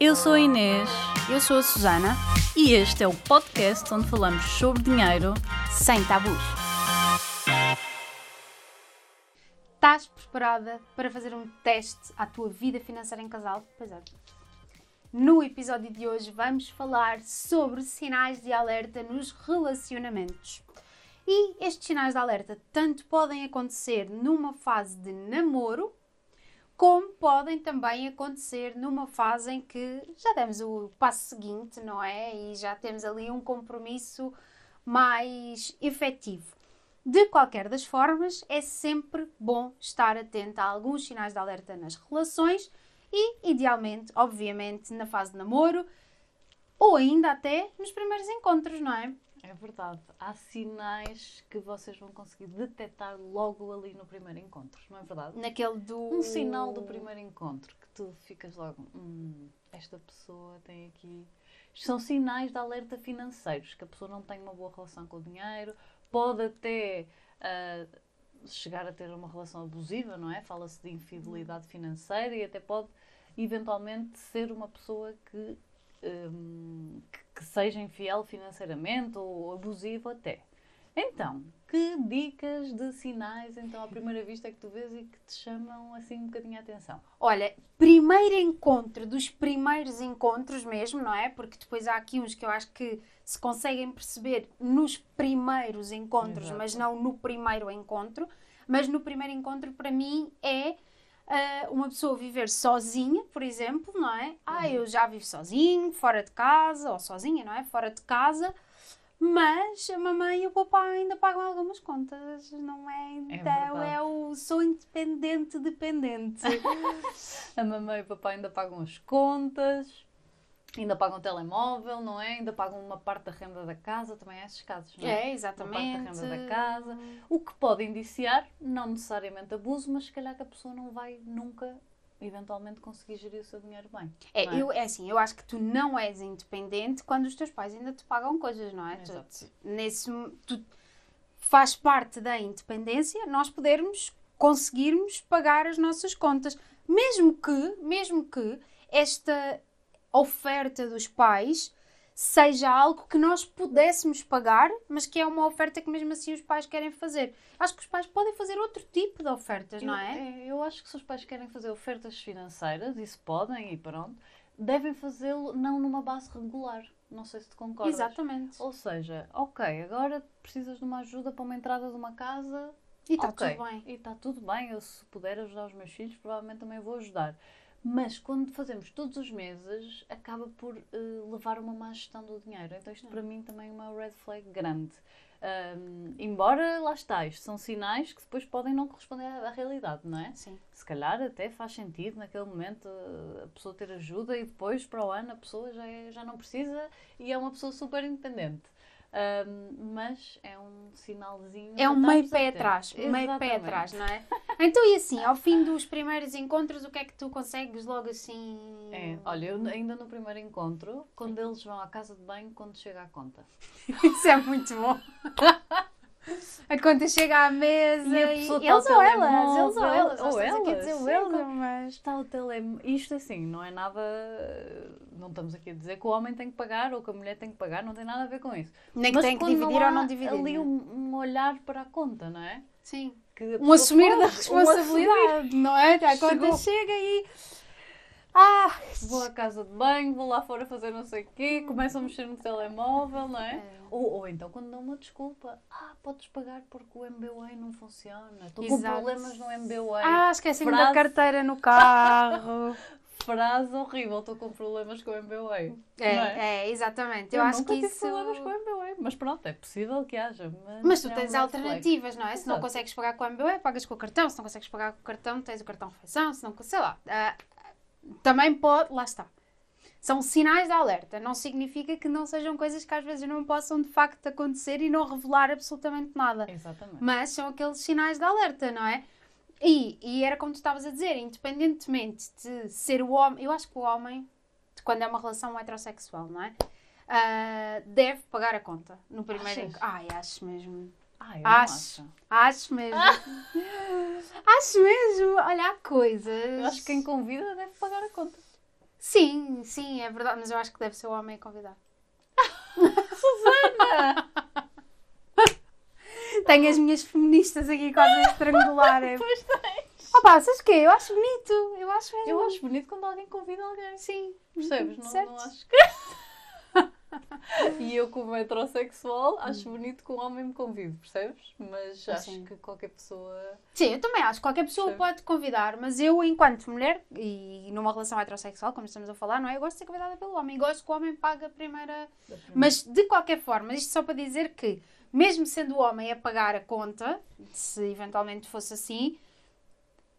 Eu sou a Inês Eu sou a Susana, e este é o podcast onde falamos sobre dinheiro. sem tabus. Estás preparada para fazer um teste à tua vida financeira em casal? Pois é. No episódio de hoje vamos falar sobre sinais de alerta nos relacionamentos. E estes sinais de alerta tanto podem acontecer numa fase de namoro, como podem também acontecer numa fase em que já demos o passo seguinte, não é? E já temos ali um compromisso mais efetivo. De qualquer das formas, é sempre bom estar atento a alguns sinais de alerta nas relações e, idealmente, obviamente, na fase de namoro ou ainda até nos primeiros encontros, não é? É verdade. Há sinais que vocês vão conseguir detectar logo ali no primeiro encontro, não é verdade? Naquele do. Um sinal do primeiro encontro que tu ficas logo, hum, esta pessoa tem aqui. São sinais de alerta financeiros, que a pessoa não tem uma boa relação com o dinheiro, pode até ah, chegar a ter uma relação abusiva, não é? Fala-se de infidelidade financeira e até pode eventualmente ser uma pessoa que, hum, que- que seja infiel financeiramente ou abusivo até. Então, que dicas de sinais, então, à primeira vista que tu vês e que te chamam assim um bocadinho a atenção? Olha, primeiro encontro dos primeiros encontros mesmo, não é? Porque depois há aqui uns que eu acho que se conseguem perceber nos primeiros encontros, Exato. mas não no primeiro encontro. Mas no primeiro encontro, para mim, é uma pessoa viver sozinha, por exemplo, não é? Ah, eu já vivo sozinho, fora de casa, ou sozinha, não é? Fora de casa. Mas a mamãe e o papai ainda pagam algumas contas, não é? Então verdade. é o sou independente dependente. A mamãe e o papai ainda pagam as contas, ainda pagam o telemóvel, não é? Ainda pagam uma parte da renda da casa, também há esses casos, não é? É, Uma parte exatamente. da renda da casa. O que pode indiciar, não necessariamente abuso, mas se calhar que a pessoa não vai nunca, eventualmente, conseguir gerir o seu dinheiro bem. É, é? eu, é assim, eu acho que tu não és independente quando os teus pais ainda te pagam coisas, não é? Tu- Exato. nesse, tu, faz parte da independência nós podermos conseguirmos pagar as nossas contas. Mesmo que, mesmo que esta oferta dos pais seja algo que nós pudéssemos pagar, mas que é uma oferta que mesmo assim os pais querem fazer. Acho que os pais podem fazer outro tipo de ofertas, não é? Eu, eu acho que se os pais querem fazer ofertas financeiras, isso podem e pronto, devem fazê-lo não numa base regular. Não sei se te concordas. Exatamente. Ou seja, ok, agora precisas de uma ajuda para uma entrada de uma casa. E está ok, tudo bem. E está tudo bem. Eu, se puder ajudar os meus filhos, provavelmente também vou ajudar. Mas quando fazemos todos os meses, acaba por eh, levar uma má gestão do dinheiro. Então, isto para mim também é uma red flag grande. Ahm, embora, lá está, isto são sinais que depois podem não corresponder à, à realidade, não é? Sim. Se calhar até faz sentido naquele momento eh, a pessoa ter ajuda e depois para o ano a pessoa já, é- já não precisa e é uma pessoa super independente. Ahm, mas é um sinalzinho. É um meio pé atrás, meio pé atrás, não é? Então, e assim, ao fim dos primeiros encontros, o que é que tu consegues logo assim? É, olha, eu ainda no primeiro encontro, quando eles vão à casa de banho, quando chega à conta. Isso é muito bom. A conta chega à mesa E a e, pessoa eles está ou ao elas, eles ou telemóvel, elas, ou ou elas, elas, dizer eles, como- mas... Está o tele... Isto assim, não é nada. Não estamos aqui a dizer que o homem tem que pagar ou que a mulher tem que pagar, não tem nada a ver com isso. Nem que Mas tem que dividir ou não dividir. Ali não é? um, um olhar para a conta, não é? Sim. Um assumir da pode, um assumir. responsabilidade, não é? A conta chega e... Ah! Vou à casa de banho, vou lá fora fazer não sei o quê, começam a mexer no telemóvel, não é? É. Ou, ou então quando dão uma desculpa, ah, podes pagar porque o MBWay não funciona. Estou com Exato. problemas no MBWay. Ah, esqueci-me da Frase- carteira no carro. Frase horrível, estou com problemas com o MBWay. É, Não é, exatamente. Eu, Eu, acho nunca que tive isso... problemas com o MBWay, mas pronto, é possível que haja. Mas, Mas tu é tens alternativas, não é? Se não Exato. consegues pagar com o MBWay, pagas com o cartão. Se não consegues pagar com o cartão, tens o cartão refeição. Se não, sei lá. Ah, também pode, lá está. São sinais de alerta. Não significa que não sejam coisas que às vezes não possam de facto acontecer e não revelar absolutamente nada. Exatamente. Mas são aqueles sinais de alerta, não é? E, e era como tu estavas a dizer, independentemente de ser o homem, eu acho que o homem, quando é uma relação heterossexual, não é? Ah, deve pagar a conta no primeiro Achas? Ai, acho mesmo. Ah, eu Acho. acho. Acho mesmo. acho mesmo. Olha, há coisas. Eu acho que quem convida deve pagar a conta. Sim, sim, é verdade, mas eu acho que deve ser o homem a convidar. Susana! Tenho as minhas feministas aqui quase a estrangular. É. Pois tens. Opa, sabes o quê? Eu acho bonito. Eu acho mesmo. Eu acho bonito quando alguém convida alguém. Sim. Percebes? Não, não acho que. E eu, como heterossexual, acho bonito que um homem me convide, percebes? Mas acho Sim. que qualquer pessoa. Sim, eu também acho. Qualquer pessoa Sim. pode convidar, mas eu, enquanto mulher, e numa relação heterossexual, como estamos a falar, não é? Eu gosto de ser convidada pelo homem. Gosto que o homem pague a primeira. Mas, de qualquer forma, isto só para dizer que, mesmo sendo o homem a pagar a conta, se eventualmente fosse assim,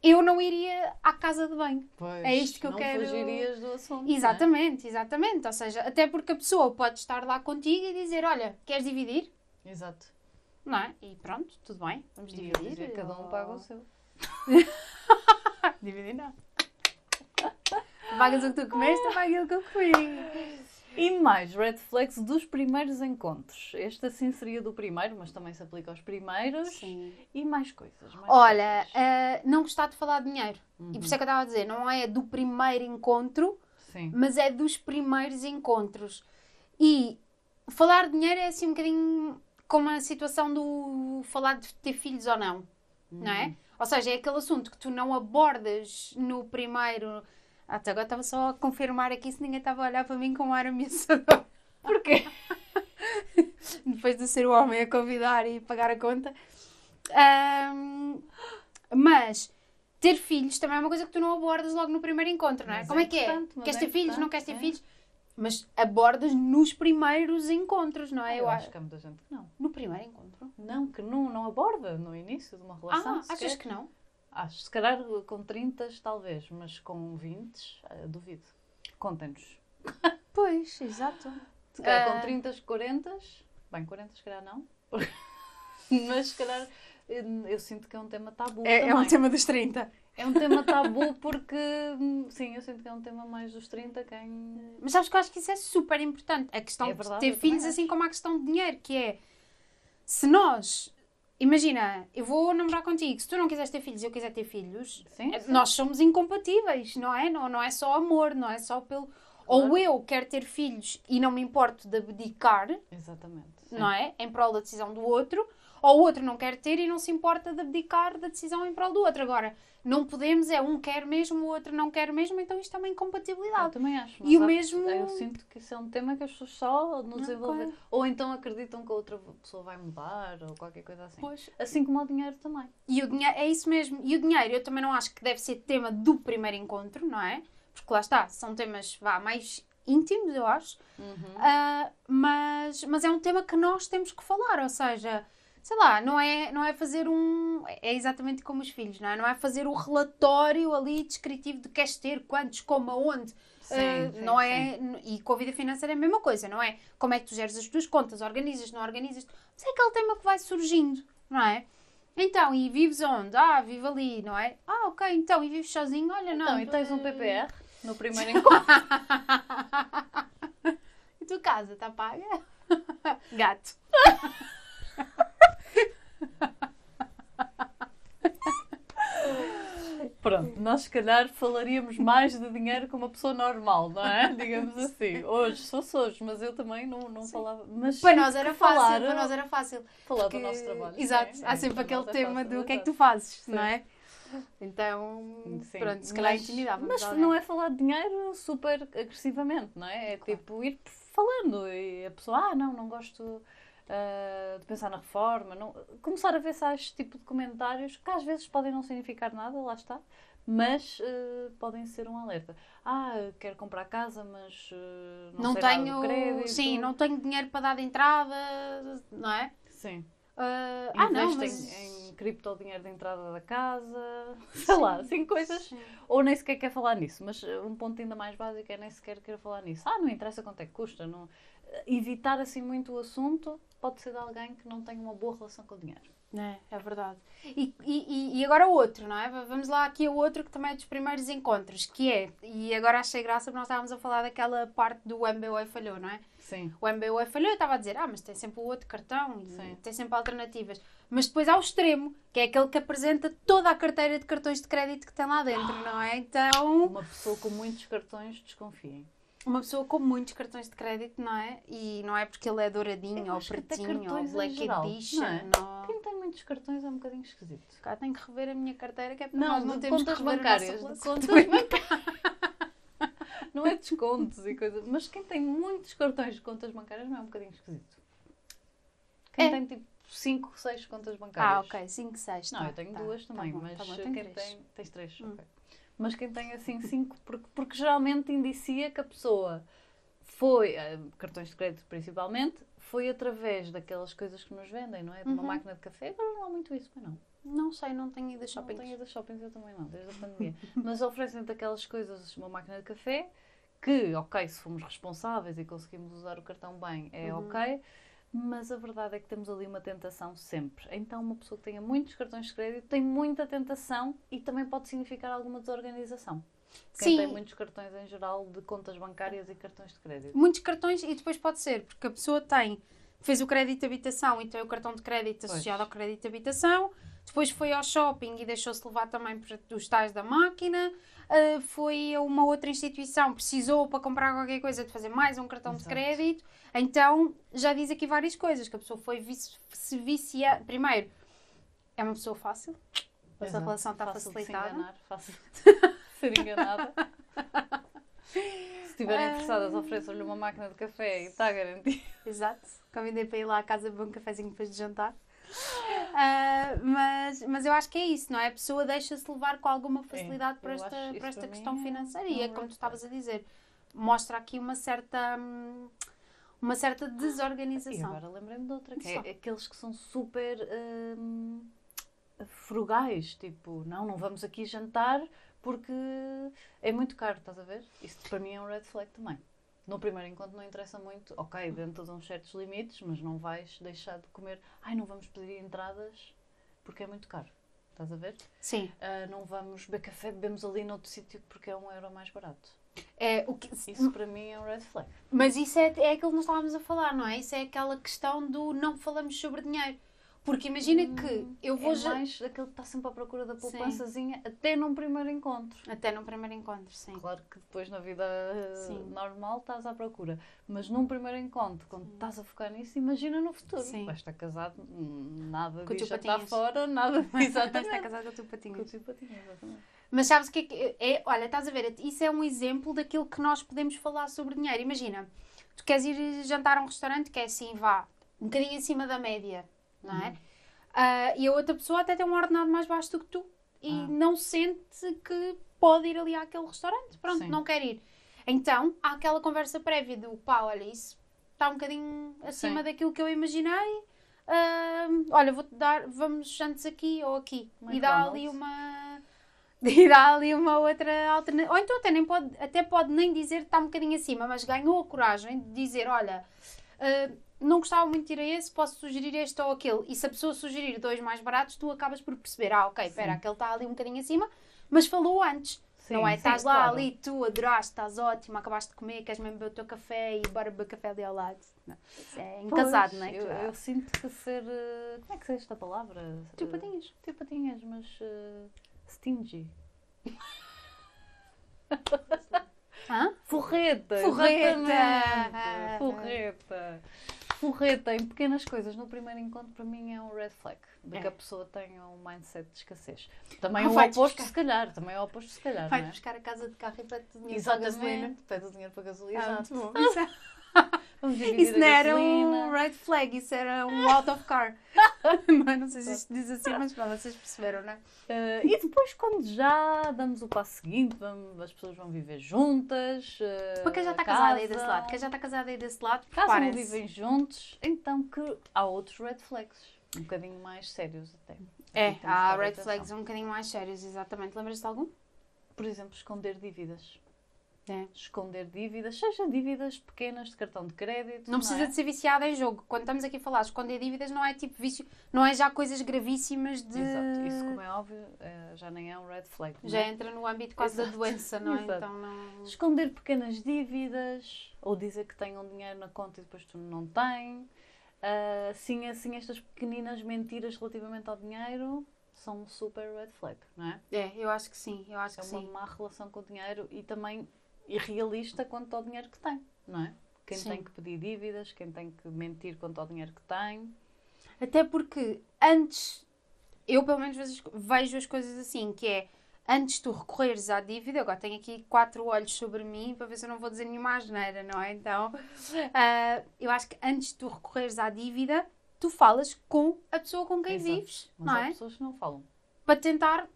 eu não iria à casa de banho. Pois, É isto que eu não quero- fugirias do assunto. não é? Exatamente, exatamente. Ou seja, até porque a pessoa pode estar lá contigo e dizer: Olha, queres dividir? Exato. Não é? E pronto, tudo bem, vamos E dividir. dizer, cada um paga o seu. Dividir não. Pagas o que tu comeste, pago aquilo que eu comi. E mais red flags dos primeiros encontros. Este assim seria do primeiro, mas também se aplica aos primeiros. Sim. E mais coisas. mais Olha, coisas. ah, não gostar de falar de dinheiro. Uhum. E por isso é que eu estava a dizer, não é do primeiro encontro, Sim. mas é dos primeiros encontros. E falar de dinheiro é assim um bocadinho como a situação do falar de ter filhos ou não, não Uhum. é? Ou seja, é aquele assunto que tu não abordas no primeiro. Ah, Até agora estava só a confirmar aqui se ninguém estava a olhar para mim com um ar ameaçador. Porquê? Depois de ser o homem a convidar e pagar a conta. Ahm, mas ter filhos também é uma coisa que tu não abordas logo no primeiro encontro, não é? Mas Como é é que é? Queres é ter filhos? Não queres ter é. filhos? Mas abordas nos primeiros encontros, não é? eu acho que há muita gente que não. No primeiro encontro? Não, que não, não aborda no início de uma relação. Ah, achas que não? Acho, se calhar com 30 talvez, mas com 20 eh, duvido. Contem-nos. Pois, exato. Se calhar com 30, 40, bem, 40 se calhar não. mas se calhar eh, eu sinto que é um tema tabu também. tema dos 30. É um tema tabu porque, hum, sim, eu sinto que é um tema mais dos 30 quem... Mas sabes que eu acho que isso é super importante. A questão É verdade, de eu ter filhos, assim como a questão de dinheiro, que é se nós. Imagina, eu vou namorar contigo. Se tu não quiseres ter filhos e eu quiser ter filhos, Sim, eh, sim. nós somos incompatíveis, não é? Não, não é só amor, não é só pelo. Ou Claro. eu quero ter filhos e não me importo de abdicar, Exatamente. sim. não é? Em prol da decisão do outro, ou o outro não quer ter e não se importa de abdicar da decisão em prol do outro. Agora, não podemos, é um quer mesmo, o outro não quer mesmo, então isto é uma Eu incompatibilidade. também acho. E o mesmo- Eu sinto que isso é um tema que as pessoas só nos claro. Ou então acreditam que a outra pessoa vai mudar ou qualquer coisa assim. Pois. Assim como o dinheiro também. E o dinheiro, é isso mesmo. E o dinheiro, eu também não acho que deve ser tema do primeiro encontro, não é? Porque lá está, são temas vá, mais íntimos, eu acho. Ah, mas, mas é um tema que nós temos que falar, ou seja, sei lá, não é, não é fazer um. É exatamente como os filhos, não é? Não é fazer o relatório ali descritivo de queres ter, quantos, como, aonde. Sim, Ah, sim, não sim. é, e com a vida financeira é a mesma coisa, não é? Como é que tu geres as tuas contas, organizas, não organizas. Mas é aquele tema que vai surgindo, não é? Então, e vives onde? Ah, vivo ali, não é? Ah, ok, então, e vives sozinho? Olha, não. Então, e tens um eh, PPR no primeiro encontro? E tua casa está paga? Gato. Pronto, nós se calhar falaríamos mais de dinheiro com uma pessoa normal, não é? Digamos assim. Hoje, fosse hoje, mas eu também não, não falava. Mas Para nós era que fácil, falar, para nós era fácil. falar Porque- do nosso trabalho. Exato, sim, há é, sempre aquele é tema do que é que tu fazes, Sim. não é? Então, Sim, pronto, se calhar mas- intimidava. Mas não é falar de dinheiro super agressivamente, não é? É Claro. tipo ir falando e a pessoa, ah, não, não gosto ah, de pensar na reforma. Não... Começar a ver se há este tipo de comentários que às vezes podem não significar nada, lá está, mas ah, podem ser um alerta. Ah, quero comprar casa, mas ah, não, Não tenho, crédito. sim, não tenho dinheiro para dar de entrada, não é? Sim. Ah, ah, não, mas... em cripto o dinheiro de entrada da casa, sei lá, assim coisas Sim. ou nem sequer quer falar nisso, mas uh, um ponto ainda mais básico é nem sequer querer falar nisso. Ah, não interessa quanto é que custa. Não... Evitar assim muito o assunto pode ser de alguém que não tem uma boa relação com o dinheiro. É, é verdade. E, e, e agora outro, não é? Vamos lá aqui a outro que também é dos primeiros encontros, que é, e agora achei graça porque nós estávamos a falar daquela parte do MBOE falhou, não é? Sim. O MBOE falhou, eu estava a dizer, ah, mas tem sempre o outro cartão e Sim. tem sempre alternativas. Mas depois há o extremo, que é aquele que apresenta toda a carteira de cartões de crédito que tem lá dentro, não é? Então, Uma pessoa com muitos cartões, desconfiem. Uma pessoa com muitos cartões de crédito, não é? E não é porque ele é douradinho ou pretinho ou black edition. não é? Não. Quem tem muitos cartões é um bocadinho esquisito. Cá tenho que rever a minha carteira, que é para Não, nós não de temos contas bancárias. contas bancárias. Não é descontos e coisas. Mas quem tem muitos cartões de contas bancárias não é um bocadinho esquisito. Quem É. tem tipo 5, 6 contas bancárias. Ah, ok, 5, 6. Não, eu tenho duas também, bom, mas tá bom, quem tenho três. tem. Tens três, Hum. ok. Mas quem tem assim cinco, porque, porque geralmente indicia que a pessoa foi, eh, cartões de crédito principalmente, foi através daquelas coisas que nos vendem, não é? De uma Uhum. máquina de café. Agora não há muito isso, mas não. Não sei, não tenho ido a Não shopping. tenho ido a shoppings, eu também não, desde a pandemia. Mas oferecem-te aquelas coisas, uma máquina de café, que, ok, se fomos responsáveis e conseguimos usar o cartão bem, é Uhum. ok. Mas a verdade é que temos ali uma tentação sempre. Então, uma pessoa que tenha muitos cartões de crédito tem muita tentação e também pode significar alguma desorganização. Quem Sim. tem muitos cartões em geral de contas bancárias e cartões de crédito. Muitos cartões e depois pode ser, porque a pessoa tem, fez o crédito de habitação e tem o cartão de crédito Pois. associado ao crédito de habitação, depois foi ao shopping e deixou-se levar também por os tais da máquina, ah, foi a uma outra instituição, precisou para comprar qualquer coisa de fazer mais um cartão de Exato. crédito, então já diz aqui várias coisas, que a pessoa foi vici- se viciar. Primeiro, é uma pessoa fácil, essa Exato. relação está Fácil de se facilitada. enganar, fácil de ser enganada. Se estiverem interessadas, ofereçam-lhe uma máquina de café e está garantido. Exato. Convidei para ir lá à casa beber um cafezinho depois de jantar. Ah, mas, mas eu acho que é isso, não é? A pessoa deixa-se levar com alguma facilidade para esta, para esta para questão é- financeira. é E é um como tu estavas a dizer, mostra aqui uma certa, hum, uma certa E desorganização. agora lembrei-me de outra, que Só. é aqueles que são super hum, frugais, tipo, não, não vamos aqui jantar porque é muito caro, estás a ver? Isso para mim é um red flag também. No primeiro encontro não interessa muito, ok, dentro de uns certos limites, mas não vais deixar de comer, ai, não vamos pedir entradas porque é muito caro, estás a ver? Sim. Ah, não vamos beber café, bebemos ali noutro sítio porque é um euro mais barato. É, o que, Isso para mim é um red flag. Mas isso é, é aquilo que nós estávamos a falar, não é? Isso é aquela questão do não falamos sobre dinheiro. Porque imagina que eu vou é já- mais daquele que está sempre à procura da poupançazinha até num primeiro encontro. Até no primeiro encontro, sim. Claro que depois na vida eh, Sim. normal estás à procura. Mas num primeiro encontro, quando estás a focar nisso, imagina no futuro. Sim. Vais estar casado, hum, nada Com o teu jantar patinhas. fora, nada de... Está Exatamente. casado com a tua Com o teu patinho, exatamente. Mas sabes o que é que é? Olha, estás a ver, isso é um exemplo daquilo que nós podemos falar sobre dinheiro. Imagina, tu queres ir jantar a um restaurante que é assim, vá, um bocadinho acima da média, não é? Uhum. Ah, e a outra pessoa até tem um ordenado mais baixo do que tu e Ah. não sente que pode ir ali àquele restaurante. Pronto, Sim. não quer ir. Então, há aquela conversa prévia do pá, olha, isso está um bocadinho acima Sim. daquilo que eu imaginei. Ah, olha, vou-te dar, vamos antes aqui ou aqui. E dá ali uma. E dá ali uma outra alternativa. Ou então até, nem pode, até pode nem dizer que está um bocadinho acima, mas ganhou a coragem de dizer: olha, ah, não gostava muito de ir a esse, posso sugerir este ou aquele. E se a pessoa sugerir dois mais baratos, tu acabas por perceber: ah, ok, espera, aquele está ali um bocadinho acima, mas falou antes. Sim, não é? sim, Estás lá claro. ali, tu adoraste, estás ótimo, acabaste de comer, queres mesmo beber o teu café e bora beber café ali ao lado. Não. É em Pois, casado, não é? Eu, eu sinto que ser. eh, Como é que se diz esta palavra? Tu Eh, patinhas. Tu patinhas, mas. eh, stingy. Hã? Forreta! Forreta! Forreta! Forreta em pequenas coisas no primeiro encontro para mim é um red flag. De que É. a pessoa tenha um mindset de escassez. Também é o oposto, buscar. se calhar. Também é o oposto, se calhar. Vai é? buscar a casa de carro e pede-te dinheiro para gasolina. Pede o dinheiro para gasolina. Ah, exato. muito bom. Isso, não era um red flag, isso era um out of car. não, não sei se isto diz assim, mas pronto, vocês perceberam, não é? Eh, e depois, quando já damos o passo seguinte, vamos- as pessoas vão viver juntas. Para quem já está casada aí desse lado, quem já está casada aí desse lado, Casam vivem juntos, então que há outros red flags. Um bocadinho mais sérios até. É, há red atenção. flags um bocadinho mais sérios, exatamente. Lembras-te de algum? Por exemplo, esconder dívidas. É. Esconder dívidas, seja dívidas pequenas de cartão de crédito. Não precisa é? de ser viciada em jogo. Quando estamos aqui a falar de esconder dívidas, não é tipo vício, não é já coisas gravíssimas de. Exato. Isso, como é óbvio, eh, já nem é um red flag. não Já é? entra no âmbito quase da Exato. doença, não é? Exato. Então não. Esconder pequenas dívidas ou dizer que tem um dinheiro na conta e depois tu não tem. Ah, sim, assim, estas pequeninas mentiras relativamente ao dinheiro são um super red flag, não é? É, eu acho que sim, eu acho É que uma sim. má relação com o dinheiro e também irrealista quanto ao dinheiro que tem, não é? Quem Sim. tem que pedir dívidas, quem tem que mentir quanto ao dinheiro que tem. Até porque antes, eu pelo menos vejo, vejo as coisas assim, que é antes tu recorreres à dívida, agora tenho aqui quatro olhos sobre mim para ver se eu não vou dizer nenhuma asneira, não é? Então, ah, eu acho que antes de tu recorreres à dívida, tu falas com a pessoa com quem Exato. vives, Mas não há é? pessoas que não falam. Para tentar.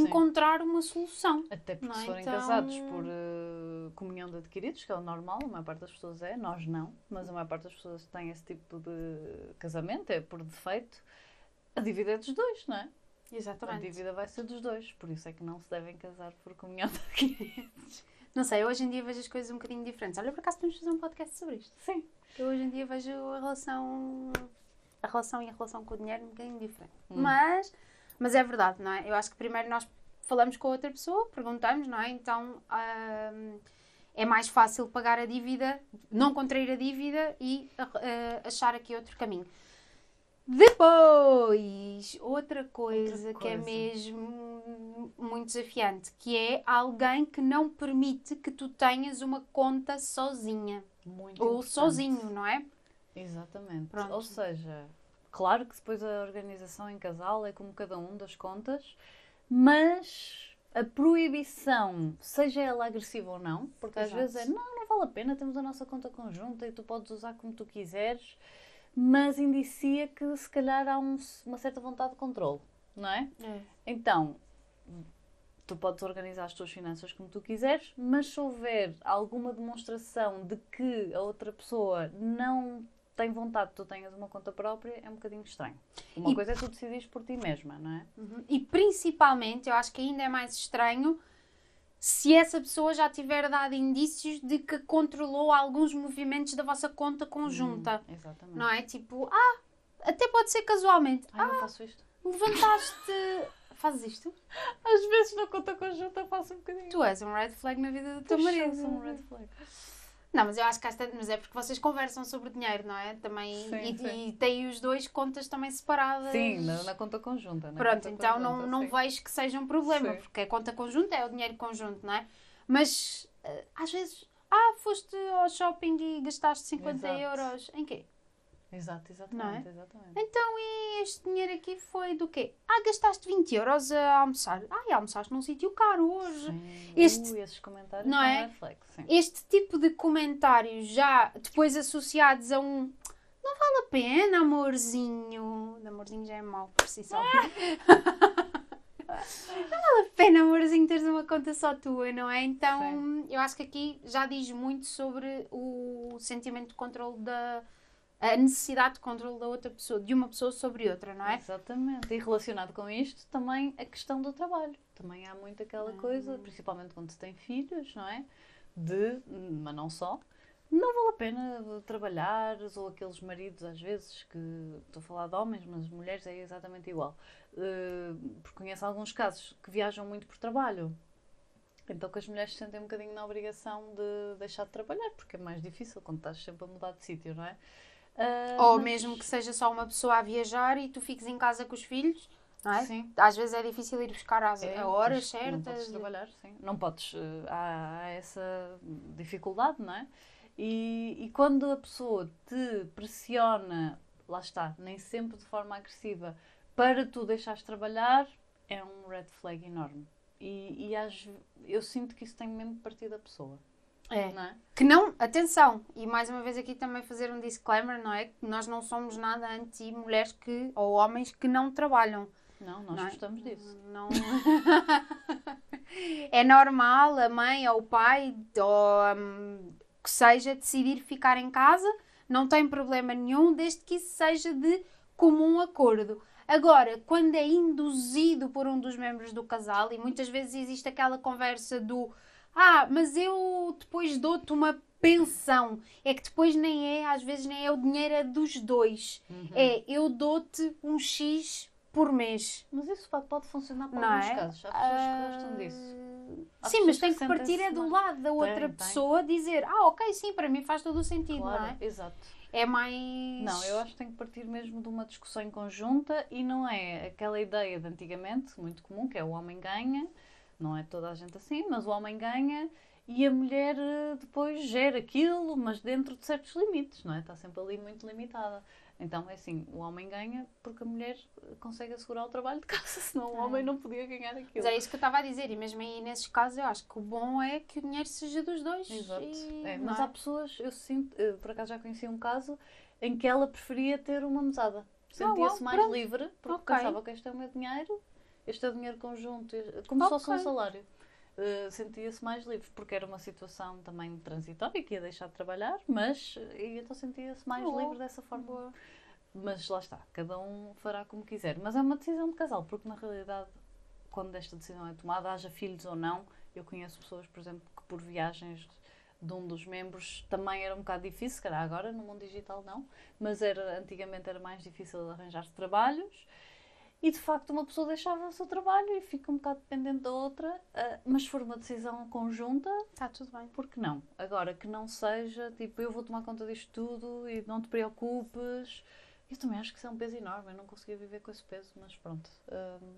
Encontrar uma solução. Até porque Não se é? forem Então- casados por eh, comunhão de adquiridos, que é o normal, a maior parte das pessoas é, nós não, mas a maior parte das pessoas tem esse tipo de casamento, é por defeito, a dívida é dos dois, não é? A Exatamente. dívida vai ser dos dois, por isso é que não se devem casar por comunhão de adquiridos. Não sei, hoje em dia vejo as coisas um bocadinho diferentes. Olha, por acaso temos de fazer um podcast sobre isto. Sim. Eu hoje em dia vejo a relação, a relação e a relação com o dinheiro um bocadinho diferente. Hum. Mas, mas é verdade, não é? Eu acho que primeiro nós falamos com a outra pessoa, perguntamos, não é? Então hum, é mais fácil pagar a dívida, não contrair a dívida e ah, achar aqui outro caminho. Depois, outra coisa, Outra que é coisa. mesmo muito desafiante, que é alguém que não permite que tu tenhas uma conta sozinha Muito ou sozinho, não é? Exatamente. Pronto. Ou seja, claro que depois a organização em casal é como cada um das contas, mas a proibição, seja ela agressiva ou não, porque às Exato. vezes é não, não vale a pena, temos a nossa conta conjunta e tu podes usar como tu quiseres, mas indicia que se calhar há um- uma certa vontade de controle, não é? Então, tu podes organizar as tuas finanças como tu quiseres, mas se houver alguma demonstração de que a outra pessoa não tem vontade que tu tenhas uma conta própria, é um bocadinho estranho. Uma E- coisa é tu decidires por ti mesma, não é? Uhum. E principalmente, eu acho que ainda é mais estranho se essa pessoa já tiver dado indícios de que controlou alguns movimentos da vossa conta conjunta. Hum, exatamente. Não é? Tipo, ah, até pode ser casualmente. Ai, eu faço isto. Levantaste. Fazes isto? Às vezes na conta conjunta eu faço um bocadinho. Tu és um red flag na vida do teu marido. sou um red flag. Não, mas eu acho que esta, mas é porque vocês conversam sobre dinheiro, não é? Também Sim, e, sim. e têm os dois contas também separadas. Sim, na, na conta conjunta. na Pronto, conta então não, conjunta, não sim. vejo que seja um problema, Sim. porque a conta conjunta é o dinheiro conjunto, não é? Mas eh, às vezes, ah, foste ao shopping e gastaste 50 Exato. euros. Em quê? Exato, exatamente. Não é? exatamente. Então, e este dinheiro aqui foi do quê? Ah, gastaste 20 euros a almoçar. Ah, e almoçaste num sítio caro hoje. Sim. Este- Ui, esses comentários não é? flag, sim. Este tipo de comentários já depois associados a um não vale a pena, amorzinho. Amorzinho já é mau por si só. não vale a pena, amorzinho, teres uma conta só tua, não é? Então, eu acho que aqui já diz muito sobre o sentimento de controle da. A necessidade de controle da outra pessoa, de uma pessoa sobre outra, não é? Exatamente. E relacionado com isto, também a questão do trabalho. Também há muito aquela Ah. coisa, principalmente quando se tem filhos, não é? De, mas não só, não vale a pena trabalhar, ou aqueles maridos, às vezes, que estou a falar de homens, mas mulheres é exatamente igual. Eh, porque conheço alguns casos que viajam muito por trabalho. Então que as mulheres se sentem um bocadinho na obrigação de deixar de trabalhar, porque é mais difícil quando estás sempre a mudar de sítio, não é? Ah, Ou mas- mesmo que seja só uma pessoa a viajar e tu fiques em casa com os filhos, não é? Sim. Às vezes é difícil ir buscar às É, a horas Não certas. podes trabalhar, sim. Não podes. eh, Há, há essa dificuldade, não é? E, e quando a pessoa te pressiona, lá está, nem sempre de forma agressiva, para tu deixares de trabalhar, é um red flag enorme. E, e eu sinto que isso tem mesmo partir da pessoa, É. não é? Que não, atenção, e mais uma vez aqui também fazer um disclaimer, não é? Que nós não somos nada anti-mulheres que, ou homens que não trabalham. Não, nós Não é? gostamos disso. Não... é normal a mãe ou o pai, ou hum, que seja, decidir ficar em casa, não tem problema nenhum, desde que isso seja de comum acordo. Agora, quando é induzido por um dos membros do casal, e muitas vezes existe aquela conversa do ah, mas eu depois dou-te uma pensão. É que depois nem é, às vezes nem é o dinheiro é dos dois. Uhum. É, eu dou-te um X por mês. Mas isso pode, pode funcionar para Não alguns é? casos. Há pessoas que gostam disso. Há Sim, mas tem que que partir é do mais- lado da outra Tem, tem. pessoa dizer, ah, ok, sim, para mim faz todo o sentido, Claro, não é? exato. É mais. Não, eu acho que tem que partir mesmo de uma discussão em conjunta e não é aquela ideia de antigamente, muito comum, que é o homem ganha, não é toda a gente assim, mas o homem ganha e a mulher eh, depois gera aquilo, mas dentro de certos limites, não é? Está sempre ali muito limitada. Então é assim, o homem ganha porque a mulher eh, consegue assegurar o trabalho de casa, senão o É. homem não podia ganhar aquilo. Mas é isso que eu estava a dizer, e mesmo aí nesses casos eu acho que o bom é que o dinheiro seja dos dois. Exato. e- É, mas é? há pessoas, eu sinto, por acaso já conheci um caso em que ela preferia ter uma mesada. Sentia-se uau, mais pronto. livre porque Ok. pensava que este é o meu dinheiro, este é dinheiro conjunto, como se fosse um salário. Eh, Sentia-se mais livre porque era uma situação também transitória que ia deixar de trabalhar, mas eh, e então sentia-se mais Boa. livre dessa forma. Boa. Mas lá está, cada um fará como quiser. Mas é uma decisão de casal, porque na realidade, quando esta decisão é tomada, haja filhos ou não, eu conheço pessoas, por exemplo, que por viagens de um dos membros também era um bocado difícil, se calhar agora no mundo digital não, mas era, antigamente era mais difícil arranjar trabalhos. E de facto uma pessoa deixava o seu trabalho e fica um bocado dependente da outra, ah, mas se for uma decisão conjunta, Está tudo bem. por que não? Agora, que não seja, tipo, eu vou tomar conta disto tudo e não te preocupes. Eu também acho que isso é um peso enorme, eu não conseguia viver com esse peso, mas pronto. Hum,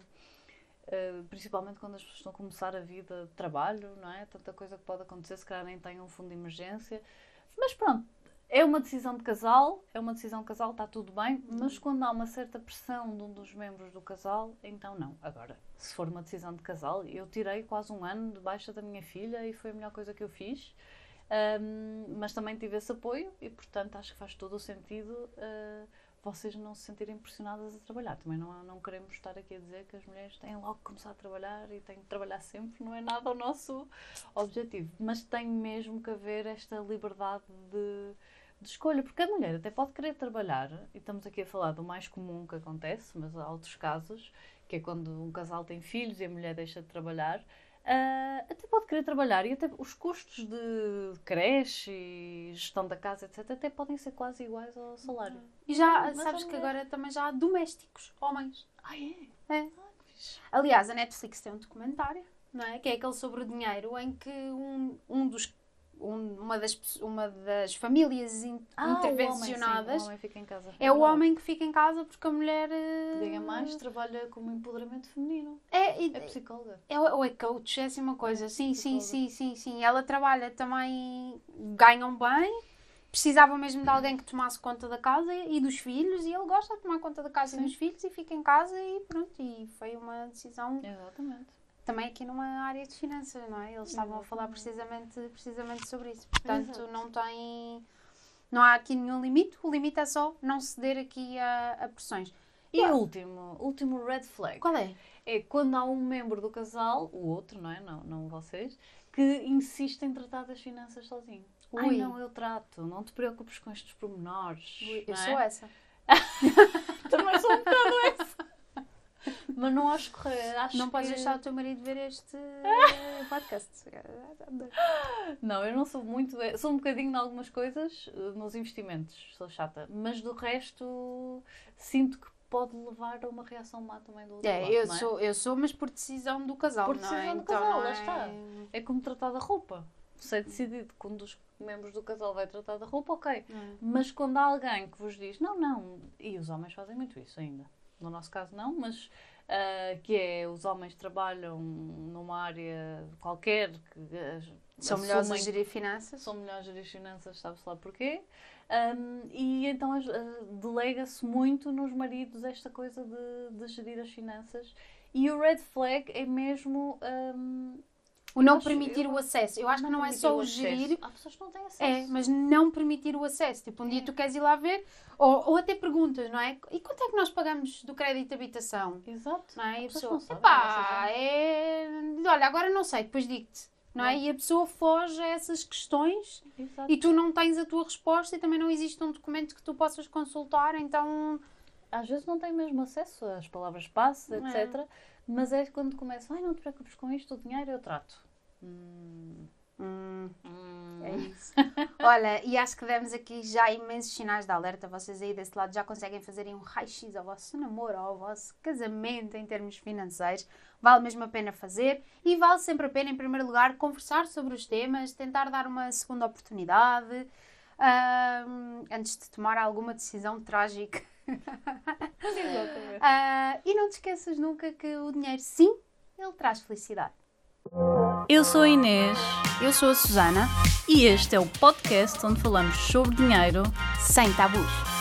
uh, principalmente quando as pessoas estão a começar a vida de trabalho, não é? Tanta coisa que pode acontecer, se calhar nem têm um fundo de emergência. Mas pronto, é uma decisão de casal, é uma decisão de casal, está tudo bem, mas quando há uma certa pressão de um dos membros do casal, então não. Agora, se for uma decisão de casal, eu tirei quase um ano de baixa da minha filha e foi a melhor coisa que eu fiz. Um, mas também tive esse apoio e, portanto, acho que faz todo o sentido uh, vocês não se sentirem pressionadas a trabalhar. Também não, não queremos estar aqui a dizer que as mulheres têm logo que começar a trabalhar e têm que trabalhar sempre, não é nada o nosso objetivo. Mas tem mesmo que haver esta liberdade de, de escolha, porque a mulher até pode querer trabalhar, e estamos aqui a falar do mais comum que acontece, mas há outros casos, que é quando um casal tem filhos e a mulher deixa de trabalhar. Uh, até pode querer trabalhar e até os custos de creche e gestão da casa, etc., até podem ser quase iguais ao salário. E já, Mas sabes que agora também já há domésticos, homens. Ah, é? É. Ah. Aliás, a Netflix tem um documentário, não é? Que é aquele sobre o dinheiro, em que um, um dos, um- uma, das, uma das famílias in- Ah, o homem, sim, intervencionadas o homem fica em casa. é o homem que fica em casa porque a mulher. eh, Ganha mais, trabalha como empoderamento feminino. É, e- É psicóloga. é, ou é coach, é assim uma coisa. Sim, sim, psicóloga. sim, sim, sim. Ela trabalha também, ganham bem. Precisava mesmo de alguém que tomasse conta da casa e dos filhos, e ele gosta de tomar conta da casa Sim. e dos filhos e fica em casa e pronto. E foi uma decisão Exatamente. Também aqui numa área de finanças, não é? Eles estavam a falar precisamente, precisamente sobre isso. Portanto, Exato. não tem. Não há aqui nenhum limite, o limite é só não ceder aqui a, a pressões. E o último, último red flag Qual é? é quando há um membro do casal, o outro, não é? Não, não vocês, que insiste em tratar das finanças sozinho. Ai, Ui. não, eu trato, não te preocupes com estes pormenores. Eu não sou é? essa. Também sou um bocado essa. Mas não acho correr. Acho não podes que- deixar o teu marido ver este podcast. Não, eu não sou muito. Sou um bocadinho em algumas coisas, eh, nos investimentos, sou chata. Mas do resto, sinto que pode levar a uma reação má também do outro É, lado. eu é? sou, eu sou, mas por decisão do casal, Por não decisão é? do Então casal, lá é- está. É como tratar da roupa. Se é decidido que um dos membros do casal vai tratar da roupa, ok. É? Mas quando há alguém que vos diz, não, não, e os homens fazem muito isso ainda. No nosso caso não, mas ah, que é os homens trabalham numa área qualquer que ah, São melhores a gerir finanças. são melhores a gerir finanças, sabe-se lá porquê. Um, e então ah, delega-se muito nos maridos esta coisa de, de gerir as finanças. E o red flag é mesmo. um, O não permitir o acesso. Eu acho que não é só o gerir, Há pessoas que não têm acesso. É, mas não permitir o acesso. Tipo, um dia É. tu queres ir lá ver, ou, ou até perguntas, não é? E quanto é que nós pagamos do crédito de habitação? Exato. Não é? E a pessoa, epá, não é... Olha, agora não sei, depois digo-te. Não é? E a pessoa foge a essas questões Exato. e tu não tens a tua resposta e também não existe um documento que tu possas consultar, então... Às vezes não têm mesmo acesso às palavras passe, É. etc. Mas é quando começam, ai, não te preocupes com isto, o dinheiro eu trato. Hum, Hum, hum. é isso. Olha, e acho que demos aqui já imensos sinais de alerta. Vocês aí desse lado já conseguem fazer aí um raio-x ao vosso namoro, ao vosso casamento em termos financeiros. Vale mesmo a pena fazer e vale sempre a pena, em primeiro lugar, conversar sobre os temas, tentar dar uma segunda oportunidade antes de tomar alguma decisão trágica. Ah, e não te esqueças nunca que o dinheiro, sim, ele traz felicidade. Eu sou a Inês Eu sou a Susana, e este é o podcast onde falamos sobre dinheiro sem tabus.